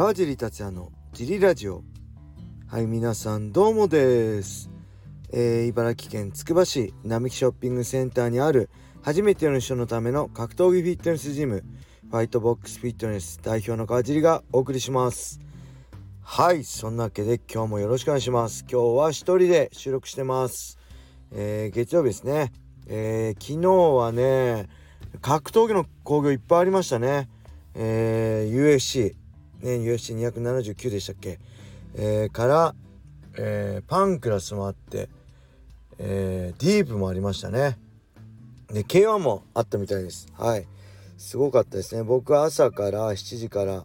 川尻達也のジリラジオ。はい皆さんどうもです、えー、茨城県つくば市並木ショッピングセンターにある初めての人のための格闘技フィットネスジムファイトボックスフィットネス代表の川尻がお送りします。はいそんなわけで今日もよろしくお願いします。今日は一人で収録してます。えー、月曜日ですね。えー、昨日はね格闘技の興行いっぱいありましたね。えー、UFC ね UFC279 でしたっけ、えー、から、えー、パンクラスもあって、えー、ディープもありましたね。で K1 もあったみたいです。はい。すごかったですね。僕は朝から7時から、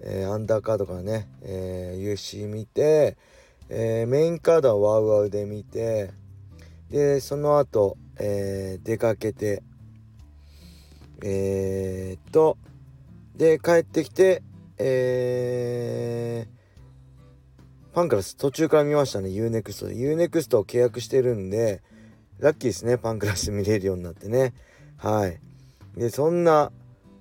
えー、アンダーカードからね、えー、UFC 見て、えー、メインカードはワウワウで見てでその後、えー、出かけてえー、っとで帰ってきてえー、パンクラス途中から見ましたね UNEXT で。UNEXT を契約してるんでラッキーですねパンクラス見れるようになってね。はい。でそんな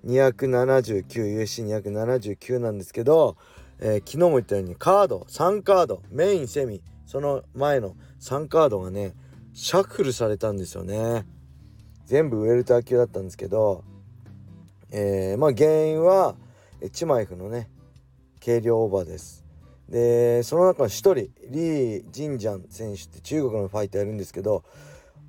279USC279 なんですけど、えー、昨日も言ったようにカード3カードメインセミその前の3カードがねシャッフルされたんですよね。全部ウェルター級だったんですけどえー、まあ原因はチマイフのね軽量オーバーですでその中の1人リー・ジンジャン選手って中国のファイターやるんですけど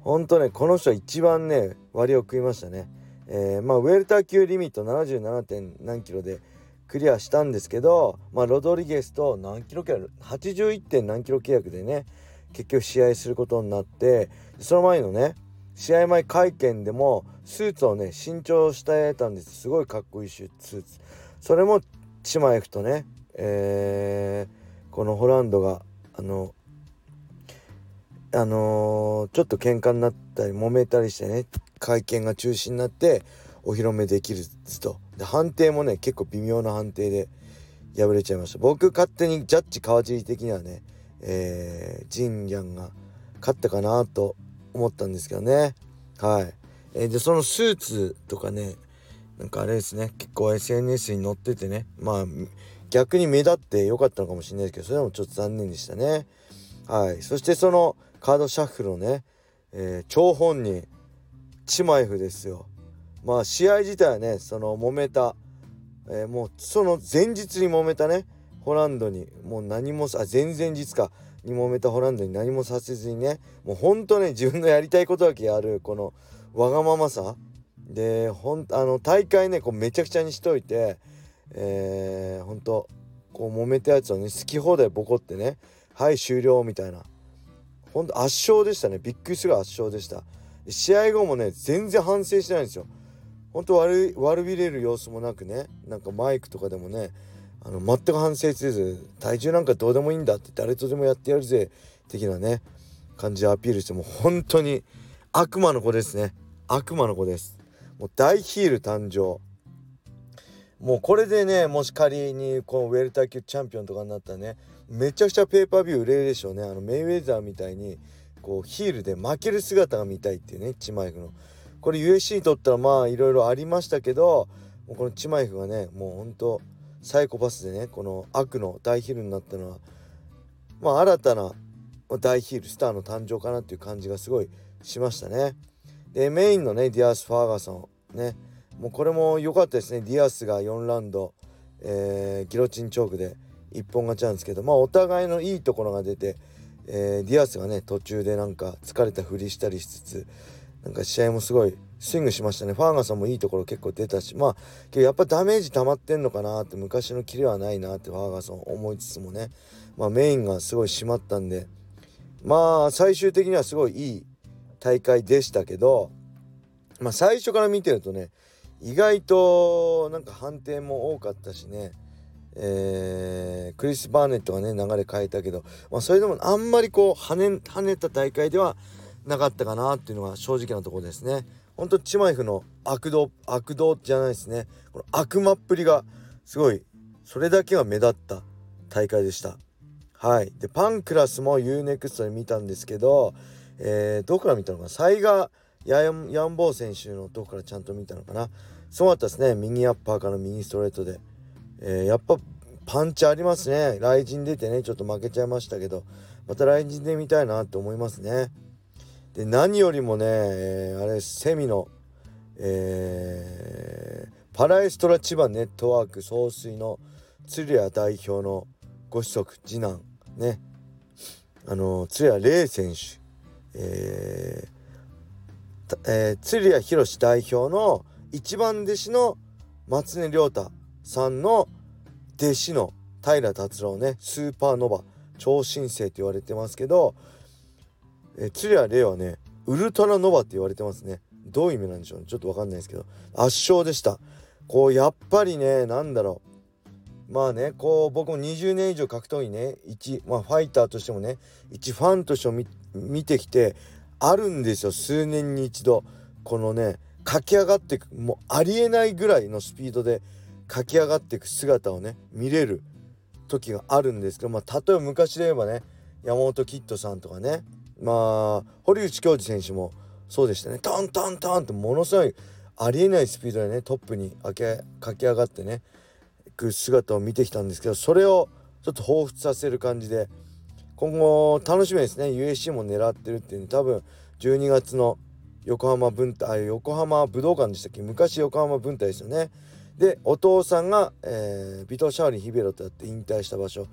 ほんとねこの人は一番ね割を食いましたね、えー、まあウェルター級リミット 77. 点何キロでクリアしたんですけど、まあ、ロドリゲスと何キロ契約 81. 点何キロ契約でね結局試合することになってその前のね試合前会見でもスーツをね新調してたんですすごいかっこいいスーツそれもチマエフとね、えー、このホランドがあのあのー、ちょっと喧嘩になったり揉めたりしてね会見が中止になってお披露目できると。で判定もね結構微妙な判定で敗れちゃいました。僕勝手にジャッジ川尻的にはね、えー、ジンギャンが勝ったかなと思ったんですけどね。はい、えー、でそのスーツとかねなんかあれですね。結構 SNS に載っててね。まあ逆に目立ってよかったのかもしれないですけどそれでもちょっと残念でしたね。はい。そしてそのカードシャッフルのね、えー、張本人チマイフですよ。まあ試合自体はねその揉めた、えー、もうその前日に揉めたねホランドにもう何もあ前々日かに揉めたホランドに何もさせずにねもうほんとね自分のやりたいことだけやるこのわがままさでほんあの大会ねこうめちゃくちゃにしといてえー、ほんとこう揉めたやつをね好き放題ボコってねはい終了みたいな。ほんと圧勝でしたね。びっくりする圧勝でした。試合後もね全然反省してないんですよ。ほんと悪悪びれる様子もなくねなんかマイクとかでもねあの全く反省せず体重なんかどうでもいいんだって誰とでもやってやるぜ的なね感じでアピールしても本当に悪魔の子ですね。悪魔の子です。もう大ヒール誕生。もうこれでねもし仮にこのウェルター級チャンピオンとかになったらねめちゃくちゃペーパービュー売れるでしょうね。あのメイウェザーみたいにこうヒールで負ける姿が見たいっていうねチマエフの。これ UFC にとったらまあいろいろありましたけどもうこのチマエフがねもうほんとサイコパスでねこの悪の大ヒールになったのはまあ新たな大ヒールスターの誕生かなっていう感じがすごいしましたね。でメインのねディアス・ファーガソン。ね。もうこれも良かったですね。ディアスが4ラウンド、えー、ギロチンチョークで一本勝ちなんですけどまあお互いのいいところが出て、えー、ディアスがね途中でなんか疲れたふりしたりしつつなんか試合もすごいスイングしましたね。ファーガソンもいいところ結構出たしまあけどやっぱダメージ溜まってんのかなって昔のキレはないなってファーガソン思いつつもねまあメインがすごい締まったんでまあ最終的にはすごいいい大会でしたけどまあ最初から見てるとね意外となんか判定も多かったしねえー、クリス・バーネットがね流れ変えたけど、まあ、それでもあんまりこう跳ね跳ねた大会ではなかったかなっていうのが正直なところですね。ほんとチマイフの悪道悪道じゃないですね。この悪魔っぷりがすごいそれだけが目立った大会でした。はい。でパンクラスも UNEXT で見たんですけど、えー、どこから見たのかな？サイガヤンヤンボー選手のとこからちゃんと見たのかな。すごかったですね。右アッパーから右ストレートで、えー、やっぱパンチありますね。雷神出てねちょっと負けちゃいましたけど。また雷神で見たいなと思いますね。で何よりもね、えー、あれセミのえー、パラエストラ千葉ネットワーク総帥の鶴谷代表のご子息次男ね。あの鶴谷玲選手。えーえー、鶴谷宏代表の一番弟子の松根亮太さんの弟子の平達郎ねスーパーノバ超新星って言われてますけど、えー、鶴谷玲はねウルトラノバって言われてますね。どういう意味なんでしょうね。ちょっと分かんないですけど圧勝でした。こうやっぱりね何だろう。まあねこう僕も20年以上格闘技ね一まあファイターとしてもね一ファンとしても見てきてあるんですよ。数年に一度。このね駆け上がっていくもうありえないぐらいのスピードで駆け上がっていく姿をね見れる時があるんですけどまあ例えば昔で言えばね山本キッドさんとかねまあ堀内恭司選手もそうでしたね。トントントンってものすごいありえないスピードでねトップに駆け上がってねく姿を見てきたんですけどそれをちょっと彷彿させる感じで今後楽しみですね。USC も狙ってるっていう多分12月の横浜文体横浜武道館でしたっけ？昔横浜文体ですよね。でお父さんが、えー、ビト・シャーリー・ヒベロとやって引退した場所。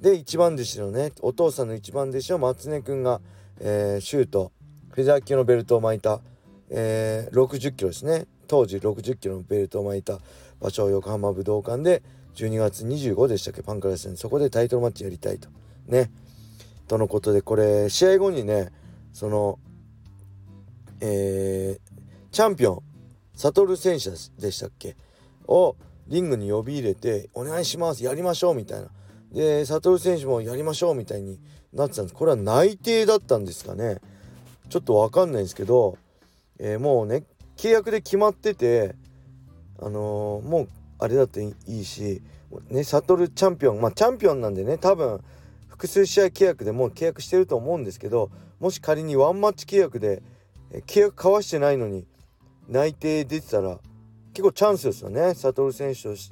で一番弟子のねお父さんの一番弟子の松根くんが、えー、シュートフェザー級のベルトを巻いた、えー、60キロですね。当時60キロのベルトを巻いた場所横浜武道館で12月25でしたっけ？パンクラスにそこでタイトルマッチやりたいと。ね。とのことでこれ試合後にねそのえー、チャンピオン悟選手でしたっけ？をリングに呼び入れて「お願いしますやりましょう」みたいな。で悟選手もやりましょうみたいになってたんです。これは内定だったんですかね？ちょっと分かんないんですけど、えー、もうね契約で決まっててあのー、もうあれだっていいしね悟チャンピオンまあチャンピオンなんでね多分複数試合契約でも契約してると思うんですけどもし仮にワンマッチ契約で、契約交わしてないのに内定出てたら結構チャンスですよね。悟選手とし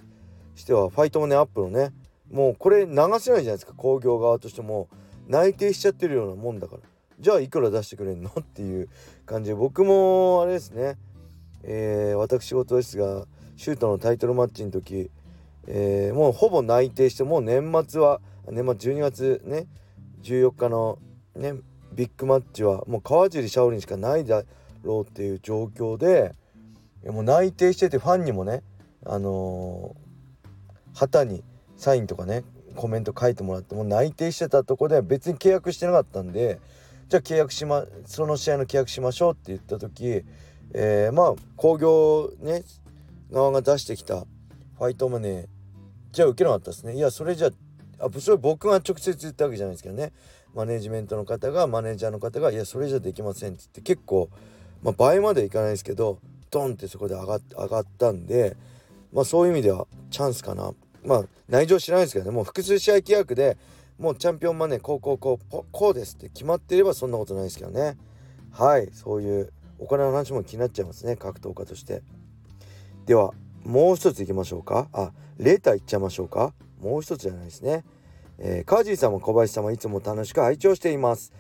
てはファイトもねアップのね。もうこれ流せないじゃないですか。興行側としても。内定しちゃってるようなもんだから。じゃあいくら出してくれんのっていう感じで。僕もあれですね、えー、私事ですがシュートのタイトルマッチの時、えー、もうほぼ内定してもう年末は年末12月ね14日のねビッグマッチはもう川尻シャオリンしかないだろうっていう状況でもう内定しててファンにもねあのー、旗にサインとかねコメント書いてもらってもう内定してたとこで別に契約してなかったんでじゃあ契約しまその試合の契約しましょうって言った時、えー、まあ興行ね側が出してきたファイトマネーじゃあ受けなかったですね。いやそれじゃあそれ僕が直接言ったわけじゃないですけどね。マネジメントの方がマネージャーの方が「いやそれじゃできません」って言って結構、まあ、倍まではいかないですけどドンってそこで上が上がったんでまあそういう意味ではチャンスかな。まあ内情知らないですけどね。もう複数試合契約でもうチャンピオンマネーこうこうこうこうですって決まっていればそんなことないですけどね。はい。そういうお金の話も気になっちゃいますね。格闘家として。ではもう一ついきましょうか。あレーターいっちゃいましょうか。もう一つじゃないですね。えー、カージーさんも小林さんもいつも楽しく拝聴しています。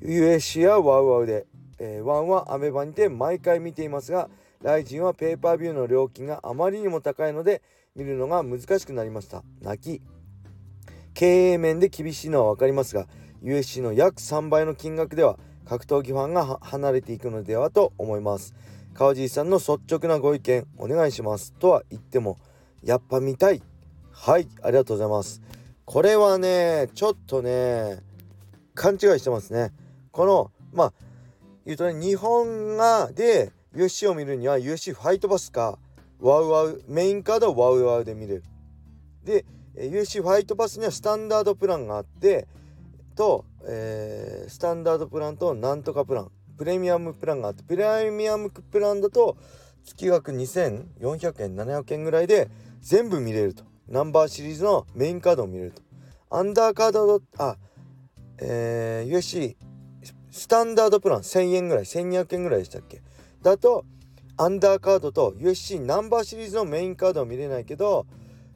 USC やワウワウで、えー、ワンはアメバにて毎回見ていますがライジンはペーパービューの料金があまりにも高いので見るのが難しくなりました。泣き。経営面で厳しいのは分かりますが USC の約3倍の金額では格闘技ファンが離れていくのではと思います。川尻さんの率直なご意見お願いします。とは言ってもやっぱ見たい。はいありがとうございます。これはねちょっとね勘違いしてますね。このまあ言うとね日本がで USC を見るには USC ファイトバスかワウワウメインカードはワウワウで見れる。で USC ファイトパスにはスタンダードプランがあってと、えー、スタンダードプランとなんとかプランプレミアムプランがあってプレミアムプランだと月額2400円700円ぐらいで全部見れると。ナンバーシリーズのメインカードを見れると。アンダーカードあえー、USC スタンダードプラン1000円ぐらい1200円ぐらいでしたっけ？だとアンダーカードと USC ナンバーシリーズのメインカードは見れないけど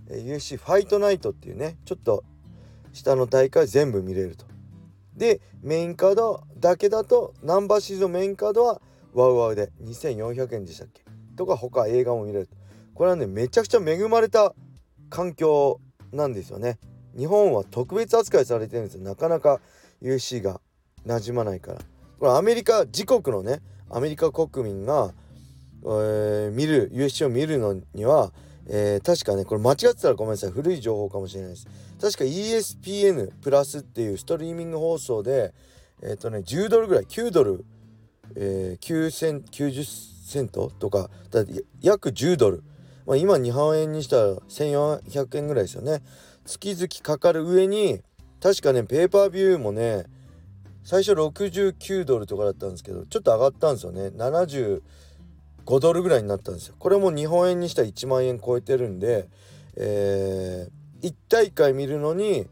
USC ファイトナイトっていうねちょっと下の大会全部見れると。でメインカードだけだとナンバーシリーズンメインカードはワウワウで2400円でしたっけ？とか他映画も見れるこれはねめちゃくちゃ恵まれた環境なんですよね。日本は特別扱いされてるんですよ。なかなか UC が馴染まないから。これアメリカ自国のねアメリカ国民が、えー、見る USC を見るのには、えー、確かねこれ間違ってたらごめんなさい。古い情報かもしれないです。確か ESPN プラスっていうストリーミング放送でえっ、ー、とね10ドルぐらい9ドル、えー、9セン90セントとかだ約10ドル、まあ、今日本円にしたら1400円ぐらいですよね。月々かかる上に確かねペーパービューもね最初69ドルとかだったんですけどちょっと上がったんですよね。75ドルぐらいになったんですよ。これも日本円にしたら1万円超えてるんでえー、1大会見るのに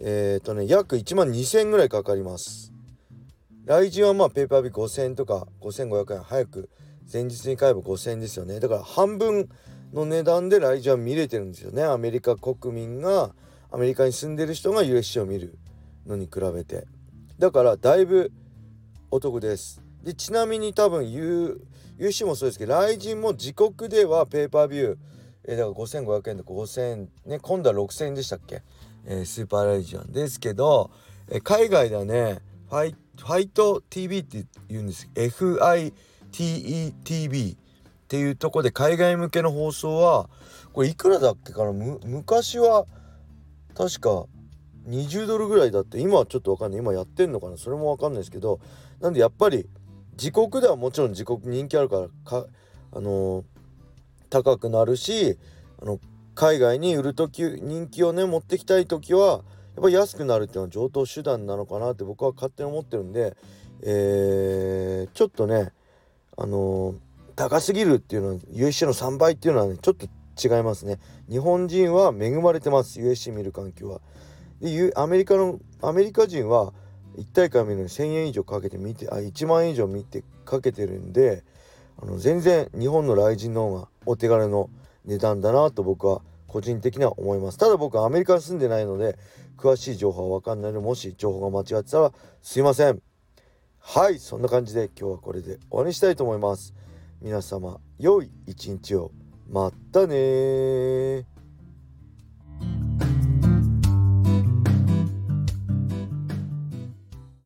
えっ、ー、とね約1万2000円ぐらいかかります。来人はまあペーパービュー5000円とか5500円早く前日に買えば5000円ですよね。だから半分の値段で来人は見れてるんですよね。アメリカ国民がアメリカに住んでる人が USC を見るのに比べて。だからだいぶお得です。でちなみに多分 U UC もそうですけど来人も自国ではペーパービューえ、だから5500円とか5000円ね今度は6000円でしたっけ、えー、スーパーライジアンですけど、え、海外ではねファイファイト TV って言うんです FITETV っていうとこで海外向けの放送はこれいくらだっけかな？昔は確か20ドルぐらいだって。今はちょっと分かんない。今やってんのかな？それも分かんないですけどなんでやっぱり自国ではもちろん自国人気あるからかあのー、高くなるしあの海外に売る時人気をね持ってきたい時はやっぱり安くなるっていうのは上等手段なのかなって僕は勝手に思ってるんで、えー、ちょっとねあのー、高すぎるっていうのは USC の3倍っていうのはねちょっと違いますね。日本人は恵まれてます USC 見る環境は。でアメリカのアメリカ人は1大会見るのに1,000円以上かけて見てあ1万円以上見てかけてるんであの全然日本の来人の方がお手軽の値段だなと僕は個人的には思います。ただ僕はアメリカに住んでないので詳しい情報は分かんないのでもし情報が間違ってたらすいません。はいそんな感じで今日はこれで終わりにしたいと思います。皆様良い一日を。またね